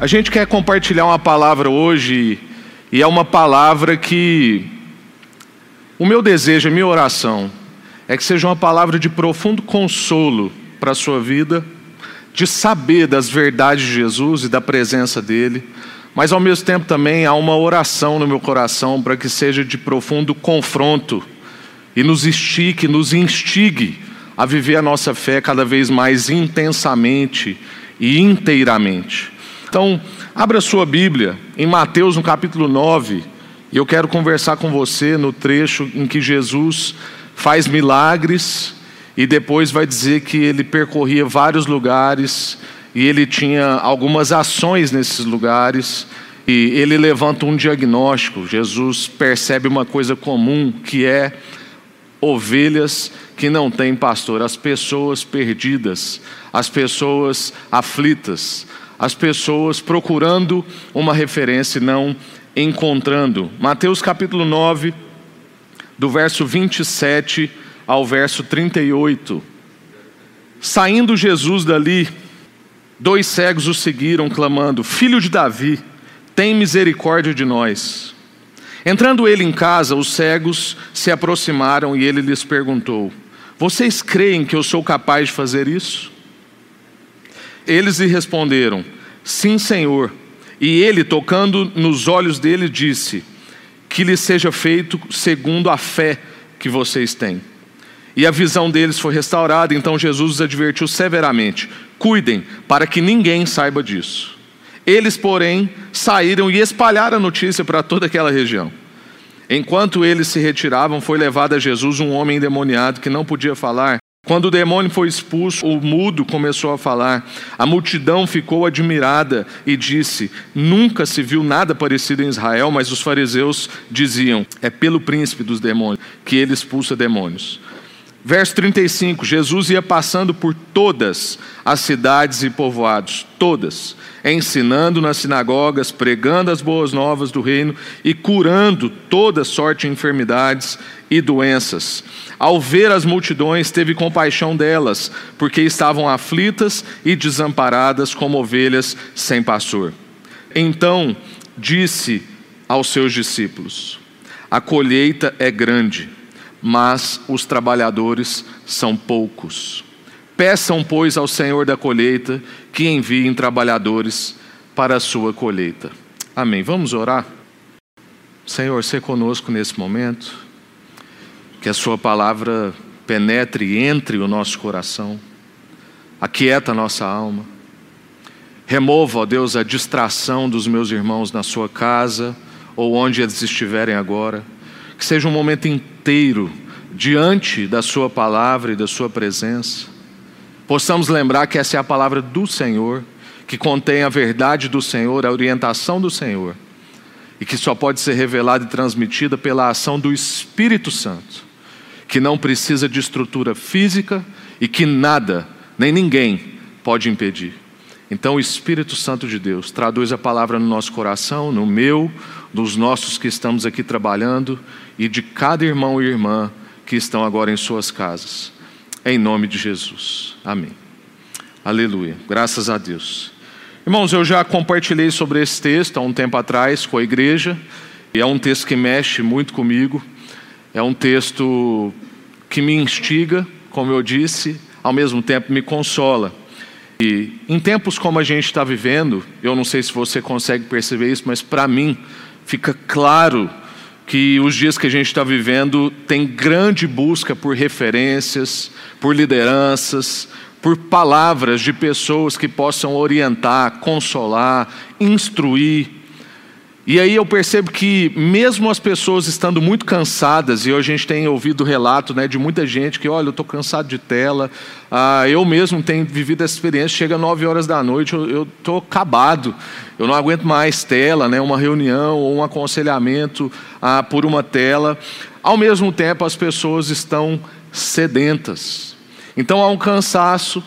A gente quer compartilhar uma palavra hoje, e é uma palavra que o meu desejo, a minha oração, é que seja uma palavra de profundo consolo para a sua vida, de saber das verdades de Jesus e da presença dele, mas ao mesmo tempo também há uma oração no meu coração para que seja de profundo confronto e nos estique, nos instigue a viver a nossa fé cada vez mais intensamente e inteiramente. Então, abra sua Bíblia em Mateus, no capítulo 9, e eu quero conversar com você no trecho em que Jesus faz milagres e depois vai dizer que ele percorria vários lugares e ele tinha algumas ações nesses lugares e ele levanta um diagnóstico. Jesus percebe uma coisa comum que é ovelhas que não têm pastor, as pessoas perdidas, as pessoas aflitas, as pessoas procurando uma referência e não encontrando. Mateus capítulo 9, do verso 27 ao verso 38. Saindo Jesus dali, dois cegos o seguiram, clamando: Filho de Davi, tem misericórdia de nós. Entrando ele em casa, os cegos se aproximaram e ele lhes perguntou: Vocês creem que eu sou capaz de fazer isso? Eles lhe responderam: Sim, Senhor. E ele, tocando nos olhos dele, disse: Que lhe seja feito segundo a fé que vocês têm. E a visão deles foi restaurada, então Jesus os advertiu severamente: Cuidem, para que ninguém saiba disso. Eles, porém, saíram e espalharam a notícia para toda aquela região. Enquanto eles se retiravam, foi levado a Jesus um homem endemoniado que não podia falar quando o demônio foi expulso, o mudo começou a falar. A multidão ficou admirada e disse: Nunca se viu nada parecido em Israel, mas os fariseus diziam: É pelo príncipe dos demônios que ele expulsa demônios. Verso 35: Jesus ia passando por todas as cidades e povoados, todas, ensinando nas sinagogas, pregando as boas novas do reino e curando toda sorte de enfermidades e doenças. Ao ver as multidões, teve compaixão delas, porque estavam aflitas e desamparadas como ovelhas sem pastor. Então disse aos seus discípulos: A colheita é grande mas os trabalhadores são poucos. Peçam, pois, ao Senhor da colheita que enviem trabalhadores para a sua colheita. Amém. Vamos orar? Senhor, se conosco nesse momento, que a Sua palavra penetre e entre o nosso coração, aquieta a nossa alma, remova, ó Deus, a distração dos meus irmãos na Sua casa ou onde eles estiverem agora que seja um momento diante da Sua palavra e da Sua presença. Possamos lembrar que essa é a palavra do Senhor, que contém a verdade do Senhor, a orientação do Senhor, e que só pode ser revelada e transmitida pela ação do Espírito Santo, que não precisa de estrutura física e que nada, nem ninguém, pode impedir. Então, o Espírito Santo de Deus traduz a palavra no nosso coração, no meu, dos nossos que estamos aqui trabalhando e de cada irmão e irmã que estão agora em suas casas. Em nome de Jesus. Amém. Aleluia. Graças a Deus. Irmãos, eu já compartilhei sobre esse texto há um tempo atrás com a igreja, e é um texto que mexe muito comigo. É um texto que me instiga, como eu disse, ao mesmo tempo me consola. E em tempos como a gente está vivendo, eu não sei se você consegue perceber isso, mas para mim fica claro que os dias que a gente está vivendo tem grande busca por referências, por lideranças, por palavras de pessoas que possam orientar, consolar, instruir, e aí eu percebo que mesmo as pessoas estando muito cansadas, e a gente tem ouvido relato né, de muita gente que, olha, eu estou cansado de tela, ah, eu mesmo tenho vivido essa experiência, chega nove horas da noite, eu estou acabado, eu não aguento mais tela, né, uma reunião ou um aconselhamento ah, por uma tela. Ao mesmo tempo, as pessoas estão sedentas. Então há um cansaço,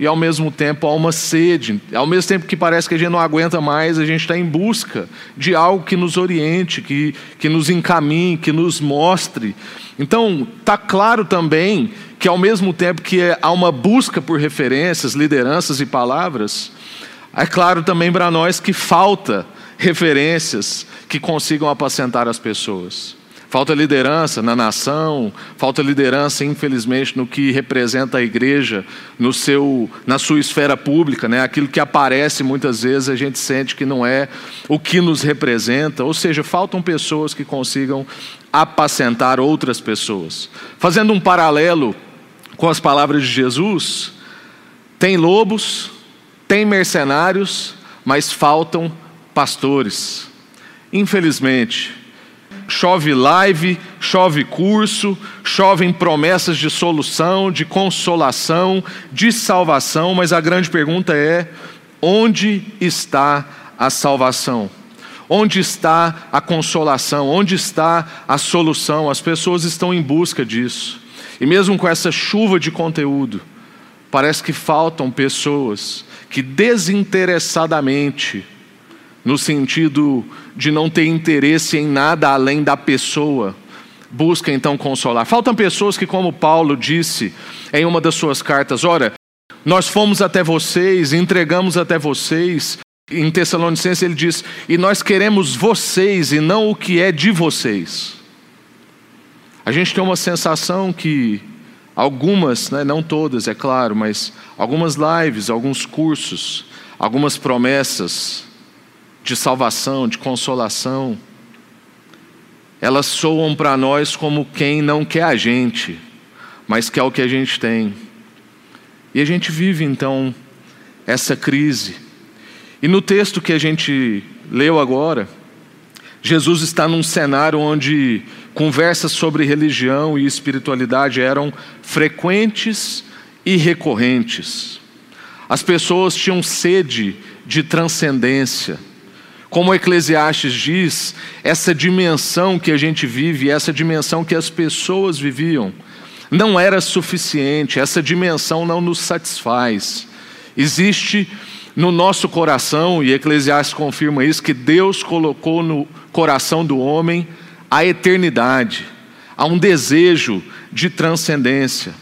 e ao mesmo tempo há uma sede. Ao mesmo tempo que parece que a gente não aguenta mais, a gente está em busca de algo que nos oriente, que, que nos encaminhe, que nos mostre. Então, está claro também que ao mesmo tempo que há uma busca por referências, lideranças e palavras, É claro também para nós que falta referências que consigam apacentar as pessoas. Falta liderança na nação, falta liderança, infelizmente, no que representa a igreja, no seu, na sua esfera pública, né? aquilo que aparece muitas vezes a gente sente que não é o que nos representa, ou seja, faltam pessoas que consigam apacentar outras pessoas. Fazendo um paralelo com as palavras de Jesus, tem lobos, tem mercenários, mas faltam pastores. Infelizmente, chove live, chove curso, chovem promessas de solução, de consolação, de salvação, mas a grande pergunta é: onde está a salvação? Onde está a consolação? Onde está a solução? As pessoas estão em busca disso. E mesmo com essa chuva de conteúdo, parece que faltam pessoas que desinteressadamente no sentido de não ter interesse em nada além da pessoa, busca então consolar. Faltam pessoas que, como Paulo disse em uma das suas cartas, ora, nós fomos até vocês, entregamos até vocês. Em Tessalonicenses ele diz: e nós queremos vocês e não o que é de vocês. A gente tem uma sensação que algumas, né, não todas, é claro, mas algumas lives, alguns cursos, algumas promessas, de salvação, de consolação, elas soam para nós como quem não quer a gente, mas quer o que a gente tem. E a gente vive então essa crise. E no texto que a gente leu agora, Jesus está num cenário onde conversas sobre religião e espiritualidade eram frequentes e recorrentes. As pessoas tinham sede de transcendência como Eclesiastes diz, essa dimensão que a gente vive, essa dimensão que as pessoas viviam, não era suficiente, essa dimensão não nos satisfaz. Existe no nosso coração, e Eclesiastes confirma isso, que Deus colocou no coração do homem a eternidade, há um desejo de transcendência.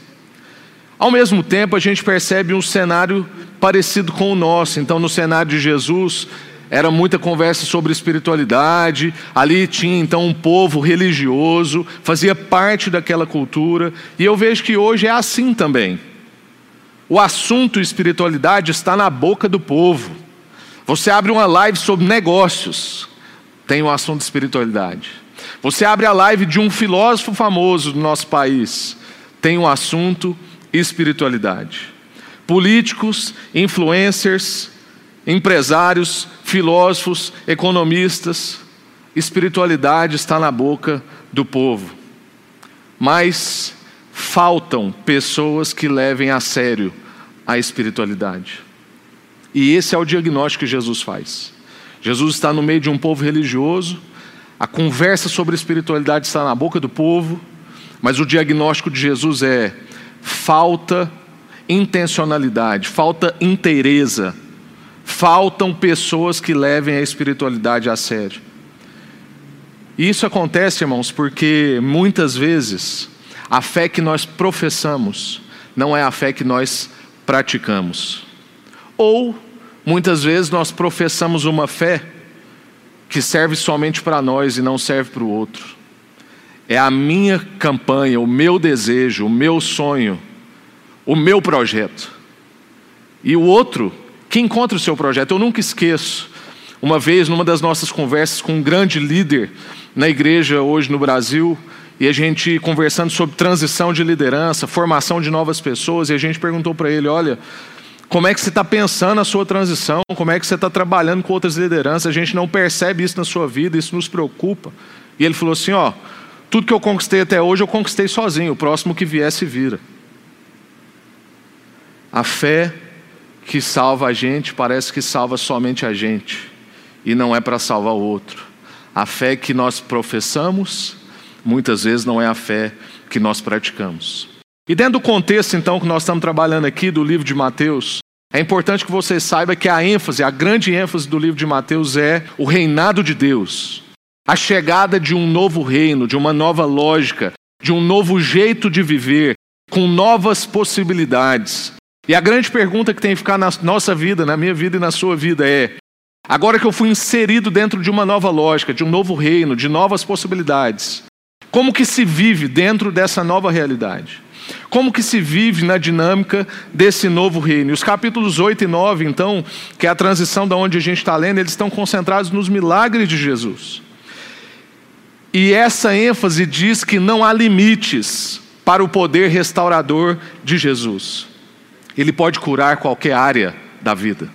Ao mesmo tempo, a gente percebe um cenário parecido com o nosso. Então, no cenário de Jesus, era muita conversa sobre espiritualidade. Ali tinha então um povo religioso, fazia parte daquela cultura. E eu vejo que hoje é assim também. O assunto espiritualidade está na boca do povo. Você abre uma live sobre negócios, tem o um assunto espiritualidade. Você abre a live de um filósofo famoso do nosso país, tem um assunto espiritualidade. Políticos, influencers, empresários, filósofos, economistas, espiritualidade está na boca do povo. Mas faltam pessoas que levem a sério a espiritualidade. E esse é o diagnóstico que Jesus faz. Jesus está no meio de um povo religioso, a conversa sobre espiritualidade está na boca do povo, mas o diagnóstico de Jesus é falta intencionalidade, falta inteireza faltam pessoas que levem a espiritualidade a sério. E isso acontece, irmãos, porque muitas vezes a fé que nós professamos não é a fé que nós praticamos. Ou muitas vezes nós professamos uma fé que serve somente para nós e não serve para o outro. É a minha campanha, o meu desejo, o meu sonho, o meu projeto. E o outro que encontra o seu projeto. Eu nunca esqueço, uma vez, numa das nossas conversas com um grande líder na igreja hoje no Brasil, e a gente conversando sobre transição de liderança, formação de novas pessoas, e a gente perguntou para ele: olha, como é que você está pensando a sua transição? Como é que você está trabalhando com outras lideranças? A gente não percebe isso na sua vida, isso nos preocupa. E ele falou assim: ó, tudo que eu conquistei até hoje eu conquistei sozinho, o próximo que viesse vira. A fé que salva a gente parece que salva somente a gente e não é para salvar o outro. A fé que nós professamos muitas vezes não é a fé que nós praticamos. E dentro do contexto então que nós estamos trabalhando aqui do livro de Mateus, é importante que você saiba que a ênfase, a grande ênfase do livro de Mateus é o reinado de Deus. A chegada de um novo reino, de uma nova lógica, de um novo jeito de viver, com novas possibilidades. E a grande pergunta que tem que ficar na nossa vida, na minha vida e na sua vida é: agora que eu fui inserido dentro de uma nova lógica, de um novo reino, de novas possibilidades, como que se vive dentro dessa nova realidade? Como que se vive na dinâmica desse novo reino? Os capítulos 8 e 9, então, que é a transição da onde a gente está lendo, eles estão concentrados nos milagres de Jesus. E essa ênfase diz que não há limites para o poder restaurador de Jesus. Ele pode curar qualquer área da vida.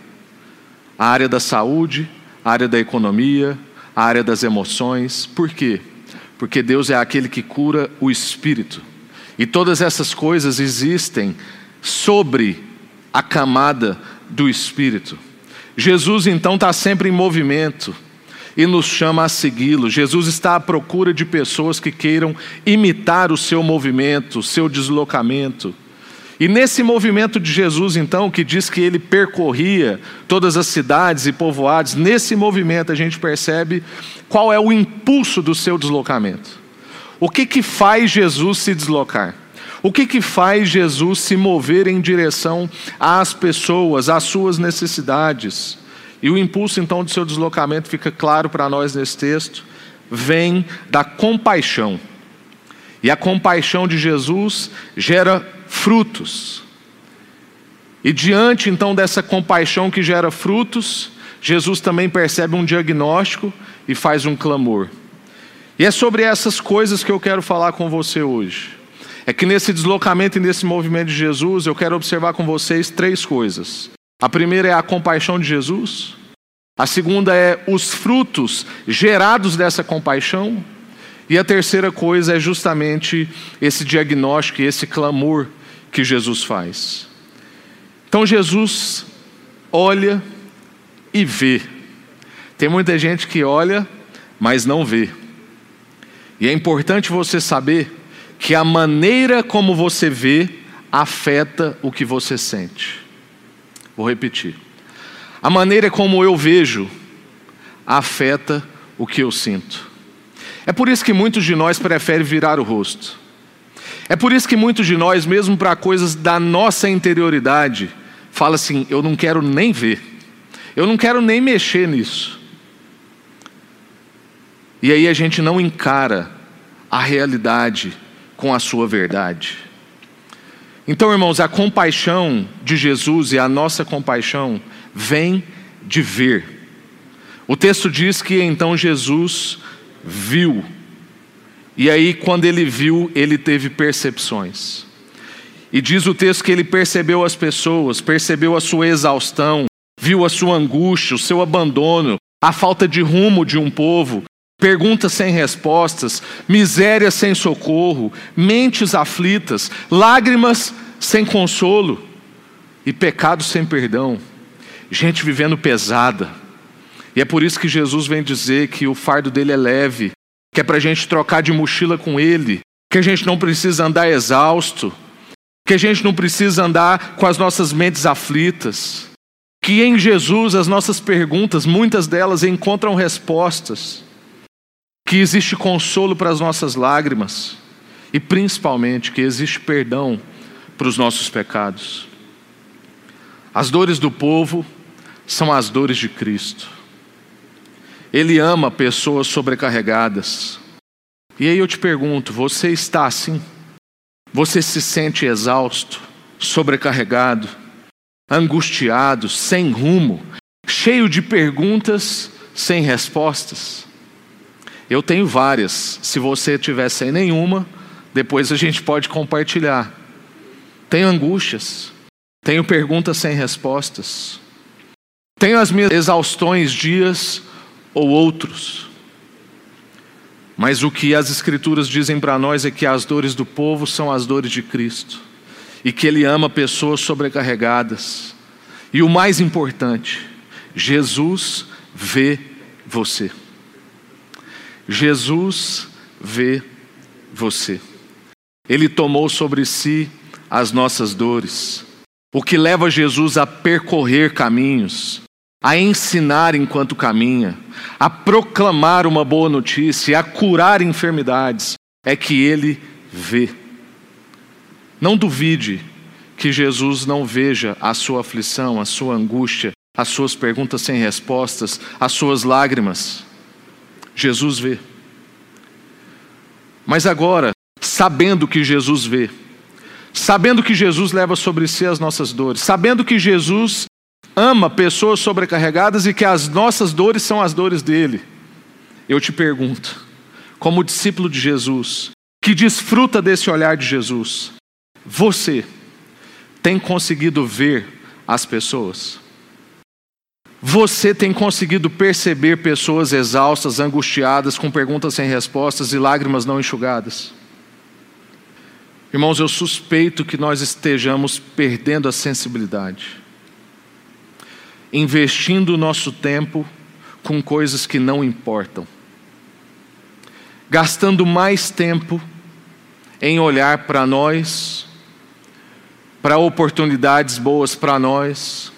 A área da saúde, a área da economia, a área das emoções. Por quê? Porque Deus é aquele que cura o espírito. E todas essas coisas existem sobre a camada do espírito. Jesus então está sempre em movimento e nos chama a segui-lo. Jesus está à procura de pessoas que queiram imitar o seu movimento, o seu deslocamento. E nesse movimento de Jesus, então, que diz que ele percorria todas as cidades e povoados, nesse movimento a gente percebe qual é o impulso do seu deslocamento. O que que faz Jesus se deslocar? O que que faz Jesus se mover em direção às pessoas, às suas necessidades? E o impulso então do seu deslocamento fica claro para nós nesse texto, vem da compaixão. E a compaixão de Jesus gera frutos. E diante então dessa compaixão que gera frutos, Jesus também percebe um diagnóstico e faz um clamor. E é sobre essas coisas que eu quero falar com você hoje. É que nesse deslocamento e nesse movimento de Jesus, eu quero observar com vocês três coisas. A primeira é a compaixão de Jesus. A segunda é os frutos gerados dessa compaixão. E a terceira coisa é justamente esse diagnóstico e esse clamor que Jesus faz. Então Jesus olha e vê. Tem muita gente que olha, mas não vê. E é importante você saber que a maneira como você vê afeta o que você sente. Vou repetir. A maneira como eu vejo afeta o que eu sinto. É por isso que muitos de nós preferem virar o rosto. É por isso que muitos de nós, mesmo para coisas da nossa interioridade, fala assim: eu não quero nem ver, eu não quero nem mexer nisso. E aí a gente não encara a realidade com a sua verdade. Então, irmãos, a compaixão de Jesus e a nossa compaixão vem de ver. O texto diz que então Jesus viu e aí, quando ele viu, ele teve percepções. E diz o texto que ele percebeu as pessoas, percebeu a sua exaustão, viu a sua angústia, o seu abandono, a falta de rumo de um povo, perguntas sem respostas, miséria sem socorro, mentes aflitas, lágrimas sem consolo e pecado sem perdão, gente vivendo pesada. E é por isso que Jesus vem dizer que o fardo dele é leve que é para a gente trocar de mochila com Ele, que a gente não precisa andar exausto, que a gente não precisa andar com as nossas mentes aflitas, que em Jesus as nossas perguntas, muitas delas encontram respostas, que existe consolo para as nossas lágrimas e principalmente que existe perdão para os nossos pecados. As dores do povo são as dores de Cristo. Ele ama pessoas sobrecarregadas. E aí eu te pergunto: você está assim? Você se sente exausto, sobrecarregado, angustiado, sem rumo, cheio de perguntas sem respostas? Eu tenho várias. Se você tiver sem nenhuma, depois a gente pode compartilhar. Tenho angústias, tenho perguntas sem respostas, tenho as minhas exaustões, dias ou outros. Mas o que as Escrituras dizem para nós é que as dores do povo são as dores de Cristo, e que Ele ama pessoas sobrecarregadas. E o mais importante, Jesus vê você. Jesus vê você. Ele tomou sobre si as nossas dores, o que leva Jesus a percorrer caminhos, a ensinar enquanto caminha, a proclamar uma boa notícia, a curar enfermidades, é que ele vê. Não duvide que Jesus não veja a sua aflição, a sua angústia, as suas perguntas sem respostas, as suas lágrimas. Jesus vê. Mas agora, sabendo que Jesus vê, sabendo que Jesus leva sobre si as nossas dores, sabendo que Jesus ama pessoas sobrecarregadas e que as nossas dores são as dores dele, eu te pergunto, como discípulo de Jesus, que desfruta desse olhar de Jesus, você tem conseguido ver as pessoas? Você tem conseguido perceber pessoas exaustas, angustiadas, com perguntas sem respostas e lágrimas não enxugadas? Irmãos, eu suspeito que nós estejamos perdendo a sensibilidade, investindo o nosso tempo com coisas que não importam, gastando mais tempo em olhar para nós, para oportunidades boas para nós,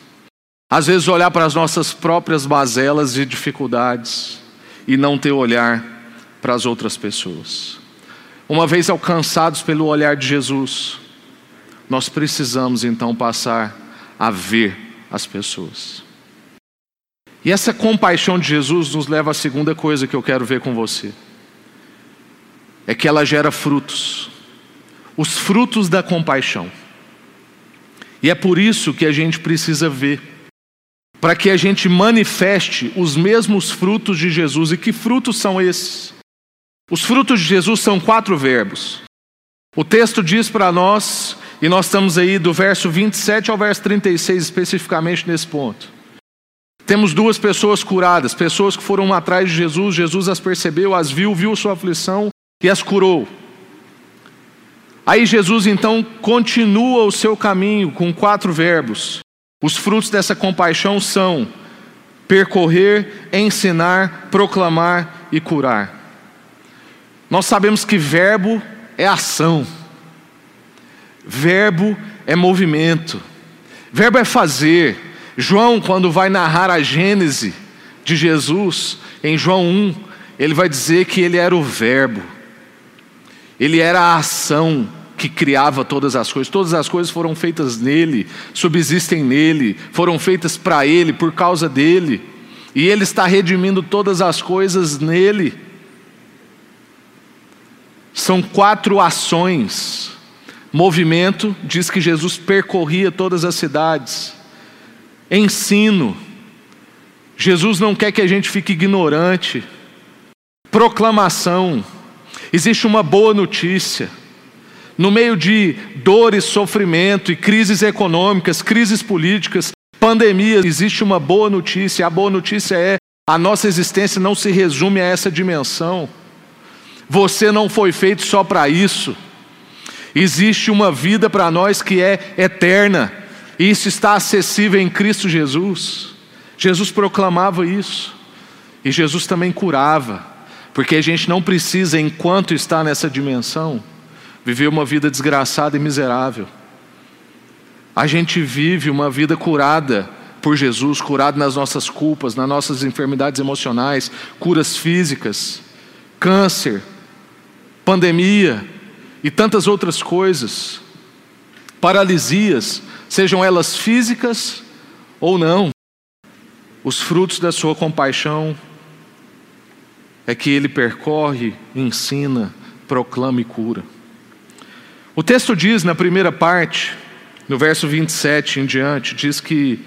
às vezes olhar para as nossas próprias mazelas e dificuldades e não ter olhar para as outras pessoas. Uma vez alcançados pelo olhar de Jesus, nós precisamos então passar a ver as pessoas. E essa compaixão de Jesus nos leva à segunda coisa que eu quero ver com você. É que ela gera frutos. Os frutos da compaixão. E é por isso que a gente precisa ver para que a gente manifeste os mesmos frutos de Jesus. E que frutos são esses? Os frutos de Jesus são quatro verbos. O texto diz para nós, e nós estamos aí do verso 27 ao verso 36, especificamente nesse ponto. Temos duas pessoas curadas, pessoas que foram atrás de Jesus, Jesus as percebeu, as viu, viu sua aflição e as curou. Aí Jesus então continua o seu caminho com quatro verbos. Os frutos dessa compaixão são percorrer, ensinar, proclamar e curar. Nós sabemos que verbo é ação, verbo é movimento, verbo é fazer. João, quando vai narrar a Gênese de Jesus, em João 1, ele vai dizer que ele era o Verbo, ele era a ação, que criava todas as coisas. Todas as coisas foram feitas nele, subsistem nele, foram feitas para ele, por causa dele. E ele está redimindo todas as coisas nele. São quatro ações. Movimento diz que Jesus percorria todas as cidades. Ensino. Jesus não quer que a gente fique ignorante. Proclamação. Existe uma boa notícia no meio de dores, sofrimento e crises econômicas, crises políticas, pandemia, existe uma boa notícia. A boa notícia é: a nossa existência não se resume a essa dimensão. Você não foi feito só para isso. Existe uma vida para nós que é eterna, e isso está acessível em Cristo Jesus. Jesus proclamava isso, e Jesus também curava, porque a gente não precisa, enquanto está nessa dimensão, viver uma vida desgraçada e miserável. A gente vive uma vida curada por Jesus, curado nas nossas culpas, nas nossas enfermidades emocionais, curas físicas, câncer, pandemia e tantas outras coisas, paralisias, sejam elas físicas ou não. Os frutos da sua compaixão é que ele percorre, ensina, proclama e cura. O texto diz na primeira parte, no verso 27 em diante, diz que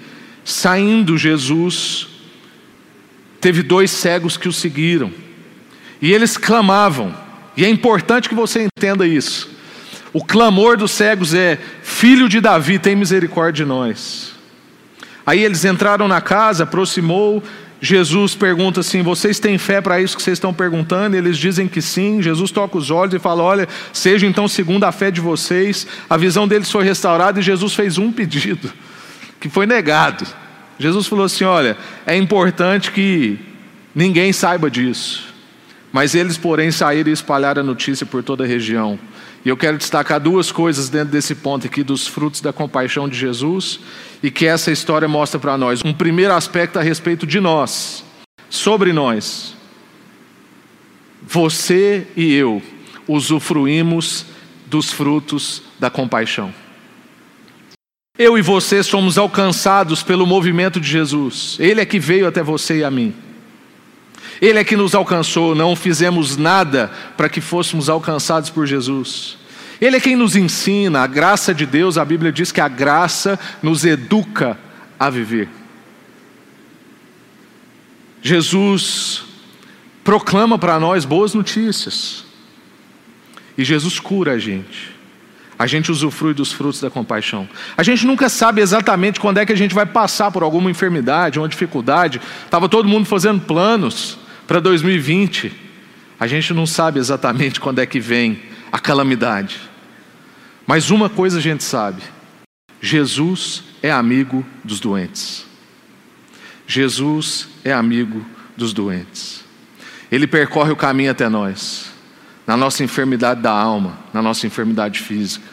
saindo Jesus, teve dois cegos que o seguiram, e eles clamavam, e é importante que você entenda isso. O clamor dos cegos é: Filho de Davi, tem misericórdia de nós. Aí eles entraram na casa, aproximou, Jesus pergunta assim: Vocês têm fé para isso que vocês estão perguntando? Eles dizem que sim. Jesus toca os olhos e fala: Olha, seja então segundo a fé de vocês. A visão deles foi restaurada e Jesus fez um pedido, que foi negado. Jesus falou assim: Olha, é importante que ninguém saiba disso. Mas eles, porém, saíram e espalharam a notícia por toda a região. E eu quero destacar duas coisas dentro desse ponto aqui dos frutos da compaixão de Jesus e que essa história mostra para nós. Um primeiro aspecto a respeito de nós, sobre nós. Você e eu usufruímos dos frutos da compaixão. Eu e você somos alcançados pelo movimento de Jesus. Ele é que veio até você e a mim. Ele é que nos alcançou, não fizemos nada para que fôssemos alcançados por Jesus. Ele é quem nos ensina, a graça de Deus, a Bíblia diz que a graça nos educa a viver. Jesus proclama para nós boas notícias. E Jesus cura a gente. A gente usufrui dos frutos da compaixão. A gente nunca sabe exatamente quando é que a gente vai passar por alguma enfermidade, uma dificuldade. Estava todo mundo fazendo planos para 2020. A gente não sabe exatamente quando é que vem a calamidade. Mas uma coisa a gente sabe: Jesus é amigo dos doentes. Jesus é amigo dos doentes. Ele percorre o caminho até nós, na nossa enfermidade da alma, na nossa enfermidade física,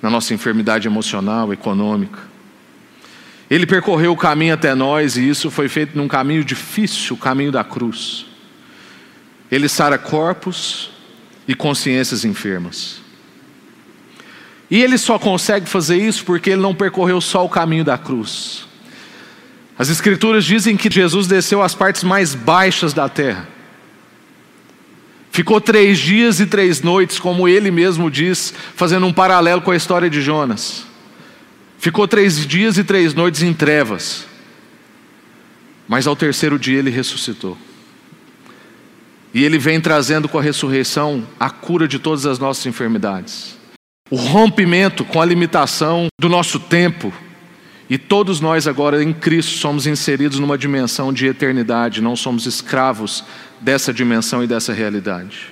na nossa enfermidade emocional, econômica. Ele percorreu o caminho até nós e isso foi feito num caminho difícil, o caminho da cruz. Ele sara corpos e consciências enfermas. E ele só consegue fazer isso porque ele não percorreu só o caminho da cruz. As Escrituras dizem que Jesus desceu às partes mais baixas da terra. Ficou três dias e três noites, como ele mesmo diz, fazendo um paralelo com a história de Jonas. Ficou três dias e três noites em trevas. Mas ao terceiro dia ele ressuscitou. E ele vem trazendo com a ressurreição a cura de todas as nossas enfermidades o rompimento com a limitação do nosso tempo. E todos nós agora em Cristo somos inseridos numa dimensão de eternidade, não somos escravos dessa dimensão e dessa realidade.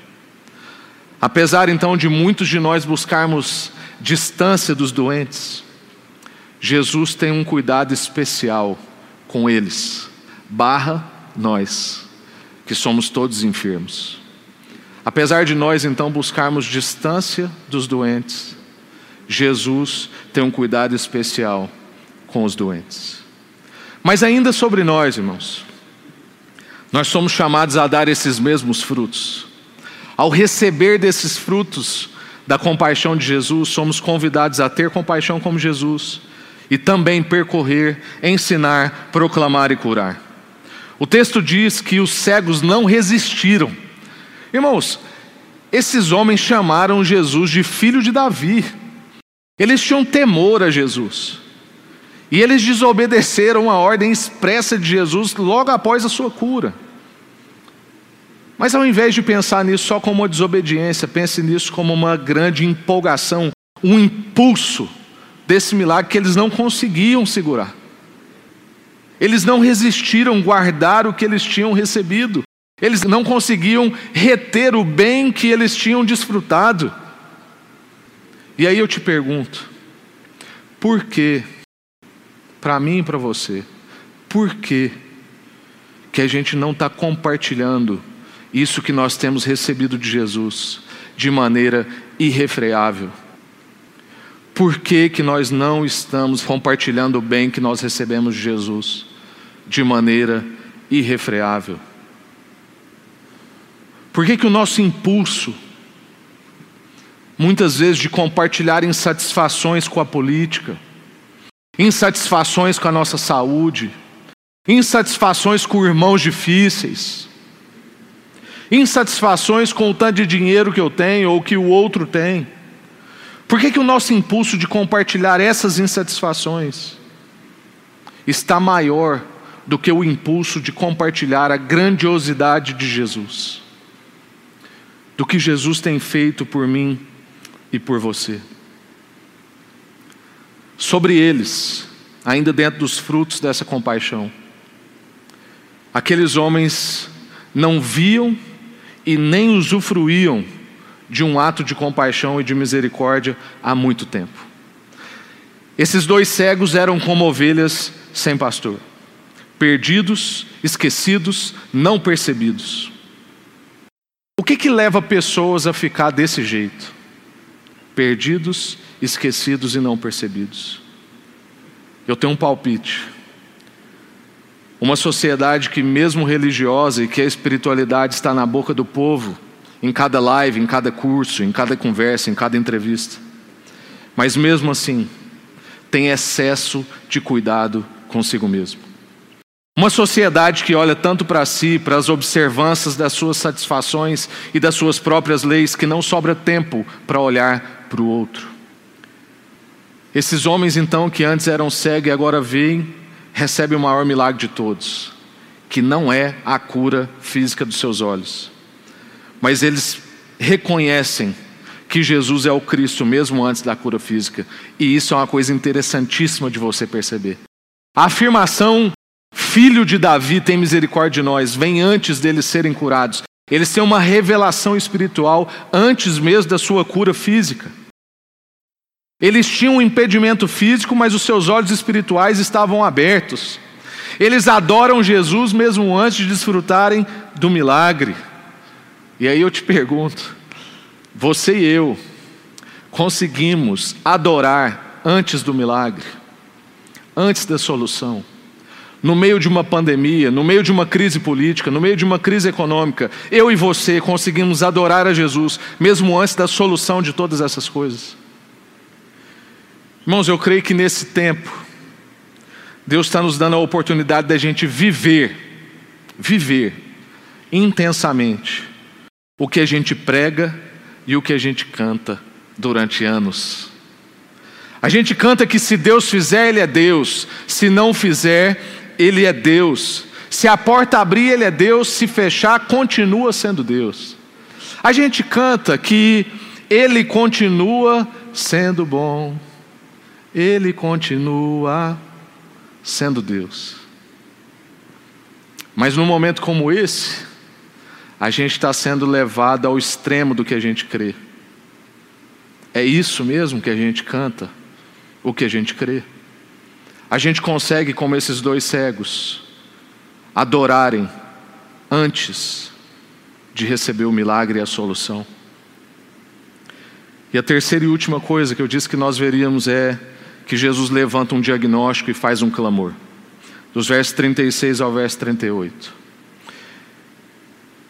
Apesar então de muitos de nós buscarmos distância dos doentes, Jesus tem um cuidado especial com eles, barra nós, que somos todos enfermos. Apesar de nós então buscarmos distância dos doentes, Jesus tem um cuidado especial com os doentes. Mas ainda sobre nós, irmãos, nós somos chamados a dar esses mesmos frutos. Ao receber desses frutos da compaixão de Jesus, somos convidados a ter compaixão como Jesus e também percorrer, ensinar, proclamar e curar. O texto diz que os cegos não resistiram Irmãos, esses homens chamaram Jesus de filho de Davi. Eles tinham temor a Jesus. E eles desobedeceram a ordem expressa de Jesus logo após a sua cura. Mas ao invés de pensar nisso só como uma desobediência, pense nisso como uma grande empolgação, um impulso desse milagre que eles não conseguiam segurar. Eles não resistiram guardar o que eles tinham recebido. Eles não conseguiam reter o bem que eles tinham desfrutado. E aí eu te pergunto, por que, para mim e para você, por que, que a gente não está compartilhando isso que nós temos recebido de Jesus de maneira irrefreável? Por que, que nós não estamos compartilhando o bem que nós recebemos de Jesus de maneira irrefreável? Por que, que o nosso impulso, muitas vezes de compartilhar insatisfações com a política, insatisfações com a nossa saúde, insatisfações com irmãos difíceis, insatisfações com o tanto de dinheiro que eu tenho ou que o outro tem. Por que, que o nosso impulso de compartilhar essas insatisfações está maior do que o impulso de compartilhar a grandiosidade de Jesus? do que Jesus tem feito por mim e por você. Sobre eles, ainda dentro dos frutos dessa compaixão, aqueles homens não viam e nem usufruíam de um ato de compaixão e de misericórdia há muito tempo. Esses dois cegos eram como ovelhas sem pastor, perdidos, esquecidos, não percebidos. O que, que leva pessoas a ficar desse jeito? Perdidos, esquecidos e não percebidos. Eu tenho um palpite. Uma sociedade que, mesmo religiosa, e que a espiritualidade está na boca do povo, em cada live, em cada curso, em cada conversa, em cada entrevista. Mas mesmo assim, tem excesso de cuidado consigo mesmo. Uma sociedade que olha tanto para si, para as observâncias das suas satisfações e das suas próprias leis, que não sobra tempo para olhar para o outro. Esses homens, então, que antes eram cegos e agora veem, recebem o maior milagre de todos, que não é a cura física dos seus olhos, mas eles reconhecem que Jesus é o Cristo mesmo antes da cura física, e isso é uma coisa interessantíssima de você perceber. A afirmação Filho de Davi, tem misericórdia de nós, vem antes deles serem curados. Eles têm uma revelação espiritual antes mesmo da sua cura física. Eles tinham um impedimento físico, mas os seus olhos espirituais estavam abertos. Eles adoram Jesus mesmo antes de desfrutarem do milagre. E aí eu te pergunto: você e eu conseguimos adorar antes do milagre, antes da solução? no meio de uma pandemia, no meio de uma crise política, no meio de uma crise econômica, eu e você conseguimos adorar a Jesus, mesmo antes da solução de todas essas coisas. Irmãos, eu creio que nesse tempo, Deus está nos dando a oportunidade da gente viver, viver intensamente o que a gente prega e o que a gente canta durante anos. A gente canta que se Deus fizer, Ele é Deus, se não fizer, ele é Deus. Se a porta abrir, Ele é Deus. Se fechar, continua sendo Deus. A gente canta que Ele continua sendo bom. Ele continua sendo Deus. Mas num momento como esse, a gente está sendo levado ao extremo do que a gente crê. É isso mesmo que a gente canta, o que a gente crê a gente consegue, como esses dois cegos, adorarem antes de receber o milagre e a solução. E a terceira e última coisa que eu disse que nós veríamos é que Jesus levanta um diagnóstico e faz um clamor. Dos versos 36 ao verso 38.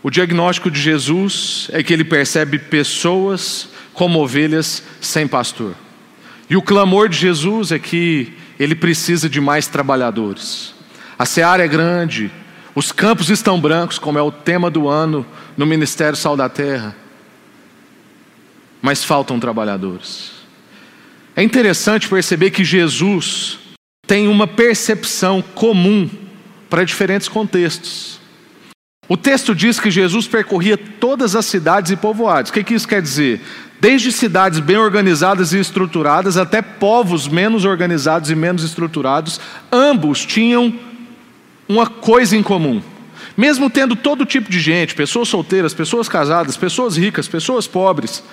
O diagnóstico de Jesus é que ele percebe pessoas como ovelhas sem pastor. E o clamor de Jesus é que ele precisa de mais trabalhadores. A seara é grande, os campos estão brancos, como é o tema do ano no Ministério Sal da Terra, mas faltam trabalhadores. É interessante perceber que Jesus tem uma percepção comum para diferentes contextos. O texto diz que Jesus percorria todas as cidades e povoados. O que, que isso quer dizer? Desde cidades bem organizadas e estruturadas até povos menos organizados e menos estruturados, ambos tinham uma coisa em comum. Mesmo tendo todo tipo de gente, pessoas solteiras, pessoas casadas, pessoas ricas, pessoas pobres,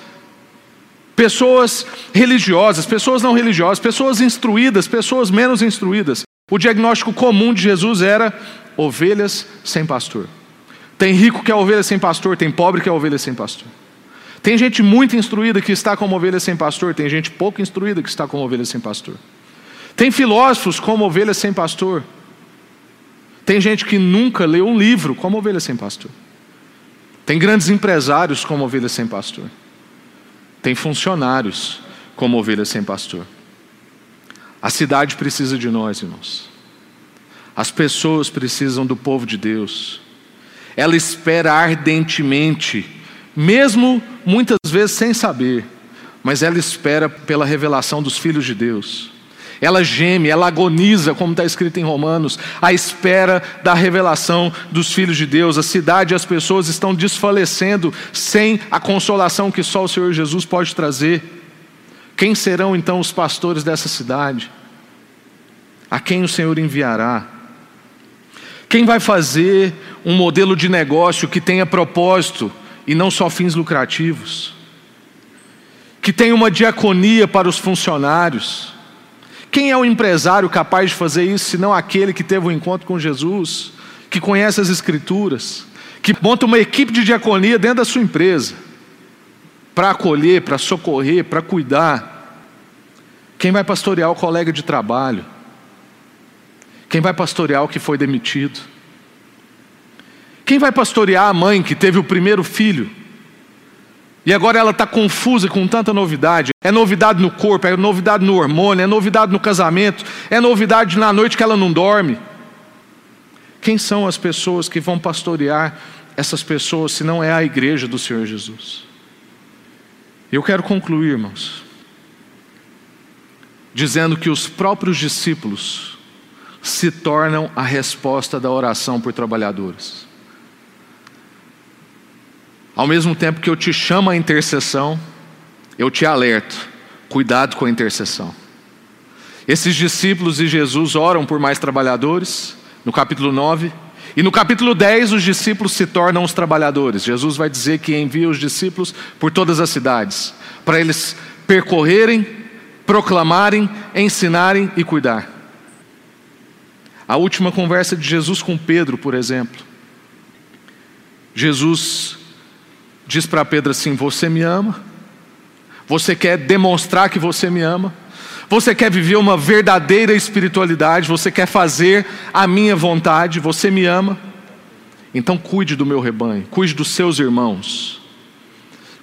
pessoas religiosas, pessoas não religiosas, pessoas instruídas, pessoas menos instruídas. O diagnóstico comum de Jesus era ovelhas sem pastor. Tem rico que é ovelha sem pastor, tem pobre que é ovelha sem pastor. Tem gente muito instruída que está como ovelha sem pastor, tem gente pouco instruída que está como ovelha sem pastor. Tem filósofos como ovelha sem pastor. Tem gente que nunca leu um livro como ovelha sem pastor. Tem grandes empresários como ovelha sem pastor. Tem funcionários como ovelha sem pastor. A cidade precisa de nós, irmãos. As pessoas precisam do povo de Deus. Ela espera ardentemente mesmo muitas vezes sem saber, mas ela espera pela revelação dos filhos de Deus. Ela geme, ela agoniza, como está escrito em Romanos, à espera da revelação dos filhos de Deus. A cidade e as pessoas estão desfalecendo sem a consolação que só o Senhor Jesus pode trazer. Quem serão então os pastores dessa cidade? A quem o Senhor enviará? Quem vai fazer um modelo de negócio que tenha propósito? e não só fins lucrativos. Que tem uma diaconia para os funcionários. Quem é o empresário capaz de fazer isso, senão aquele que teve um encontro com Jesus, que conhece as Escrituras, que monta uma equipe de diaconia dentro da sua empresa, para acolher, para socorrer, para cuidar? Quem vai pastorear o colega de trabalho? Quem vai pastorear o que foi demitido? Quem vai pastorear a mãe que teve o primeiro filho E agora ela está confusa com tanta novidade. É novidade no corpo, é novidade no hormônio, é novidade no casamento, é novidade na noite que ela não dorme. Quem são as pessoas que vão pastorear essas pessoas se não é a igreja do Senhor Jesus? Eu quero concluir, irmãos, dizendo que os próprios discípulos se tornam a resposta da oração por trabalhadores. Ao mesmo tempo que eu te chamo à intercessão, eu te alerto: cuidado com a intercessão. Esses discípulos e Jesus oram por mais trabalhadores, no capítulo 9. E no capítulo 10, os discípulos se tornam os trabalhadores. Jesus vai dizer que envia os discípulos por todas as cidades, para eles percorrerem, proclamarem, ensinarem e cuidar. A última conversa de Jesus com Pedro, por exemplo. Jesus diz para Pedro assim: Você me ama? Você quer demonstrar que você me ama? Você quer viver uma verdadeira espiritualidade? Você quer fazer a minha vontade? Você me ama? Então cuide do meu rebanho, cuide dos seus irmãos,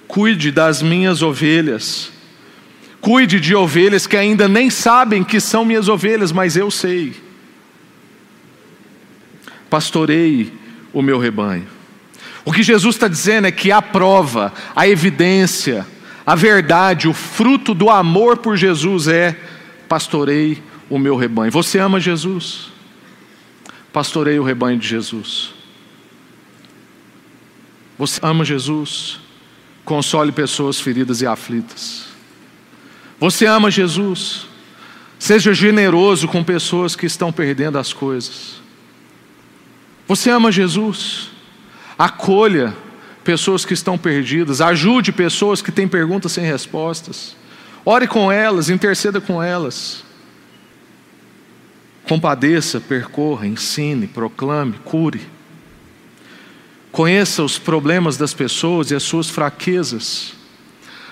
cuide das minhas ovelhas, cuide de ovelhas que ainda nem sabem que são minhas ovelhas, mas eu sei pastorei o meu rebanho. O que Jesus está dizendo é que a prova, a evidência, a verdade, o fruto do amor por Jesus é: pastorei o meu rebanho. Você ama Jesus? Pastorei o rebanho de Jesus. Você ama Jesus? Console pessoas feridas e aflitas. Você ama Jesus? Seja generoso com pessoas que estão perdendo as coisas. Você ama Jesus? Acolha pessoas que estão perdidas, ajude pessoas que têm perguntas sem respostas. Ore com elas, interceda com elas. Compadeça, percorra, ensine, proclame, cure. Conheça os problemas das pessoas e as suas fraquezas.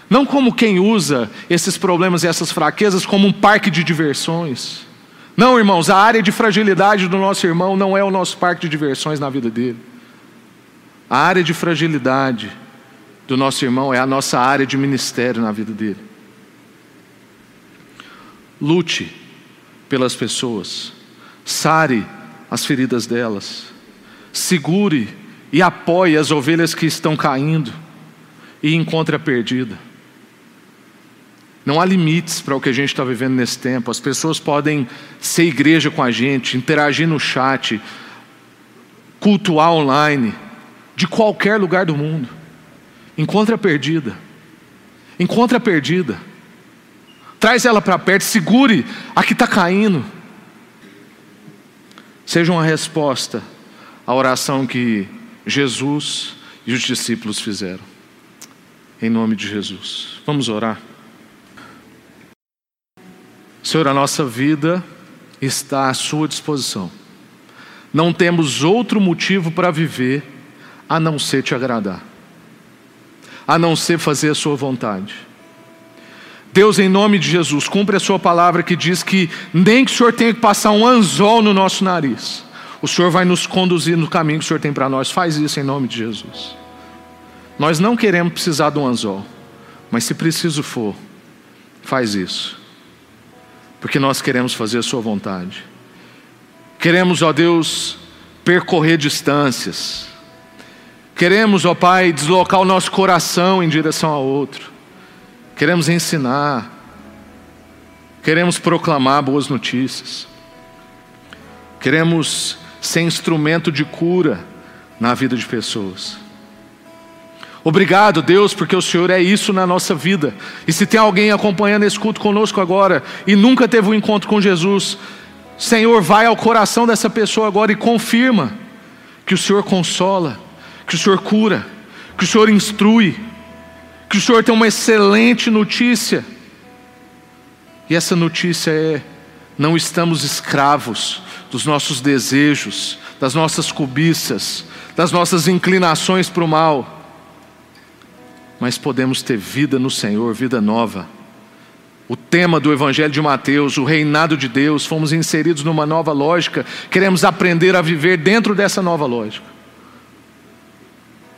Não como quem usa esses problemas e essas fraquezas como um parque de diversões. Não, irmãos, a área de fragilidade do nosso irmão não é o nosso parque de diversões na vida dele. A área de fragilidade do nosso irmão é a nossa área de ministério na vida dele. Lute pelas pessoas, sare as feridas delas, segure e apoie as ovelhas que estão caindo e encontre a perdida. Não há limites para o que a gente está vivendo nesse tempo. As pessoas podem ser igreja com a gente, interagir no chat, cultuar online, de qualquer lugar do mundo. Encontre a perdida. Encontre a perdida. Traz ela para perto, segure a que está caindo. Seja uma resposta à oração que Jesus e os discípulos fizeram. Em nome de Jesus. Vamos orar. Senhor, a nossa vida está à Sua disposição. Não temos outro motivo para viver a não ser te agradar, a não ser fazer a Sua vontade. Deus, em nome de Jesus, cumpre a Sua palavra que diz que nem que o Senhor tenha que passar um anzol no nosso nariz, o Senhor vai nos conduzir no caminho que o Senhor tem para nós. Faz isso em nome de Jesus. Nós não queremos precisar de um anzol, mas se preciso for, faz isso porque nós queremos fazer a Sua vontade. Queremos, ó Deus, percorrer distâncias. Queremos, ó Pai, deslocar o nosso coração em direção ao outro. Queremos ensinar. Queremos proclamar boas notícias. Queremos ser instrumento de cura na vida de pessoas. Obrigado, Deus, porque o Senhor é isso na nossa vida. E se tem alguém acompanhando esse culto conosco agora e nunca teve um encontro com Jesus, Senhor, vai ao coração dessa pessoa agora e confirma que o Senhor consola, que o Senhor cura, que o Senhor instrui, que o Senhor tem uma excelente notícia. E essa notícia é: não estamos escravos dos nossos desejos, das nossas cobiças, das nossas inclinações para o mal mas podemos ter vida no Senhor, vida nova. O tema do Evangelho de Mateus, o reinado de Deus, fomos inseridos numa nova lógica, queremos aprender a viver dentro dessa nova lógica.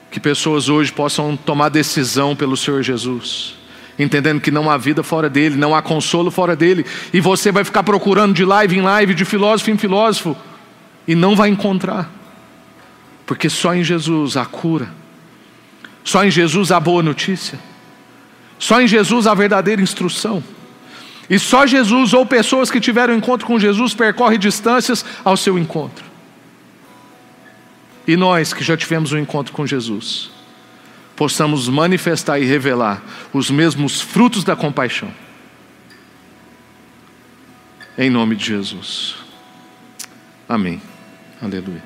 Que pessoas hoje possam tomar decisão pelo Senhor Jesus, entendendo que não há vida fora dele, não há consolo fora dele, e você vai ficar procurando de live em live, de filósofo em filósofo, e não vai encontrar, porque só em Jesus há cura, só em Jesus há boa notícia, só em Jesus há verdadeira instrução. E só Jesus ou pessoas que tiveram encontro com Jesus percorrem distâncias ao seu encontro. E nós que já tivemos um encontro com Jesus, possamos manifestar e revelar os mesmos frutos da compaixão. Em nome de Jesus. Amém. Aleluia.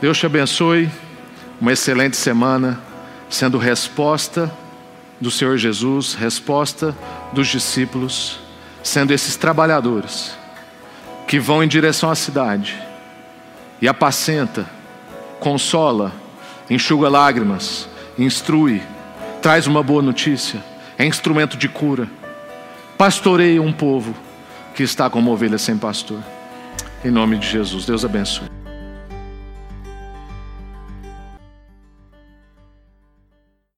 Deus te abençoe. Uma excelente semana, sendo resposta do Senhor Jesus, resposta dos discípulos, sendo esses trabalhadores que vão em direção à cidade e apacenta, consola, enxuga lágrimas, instrui, traz uma boa notícia, é instrumento de cura, pastoreia um povo que está como ovelha sem pastor. Em nome de Jesus, Deus abençoe.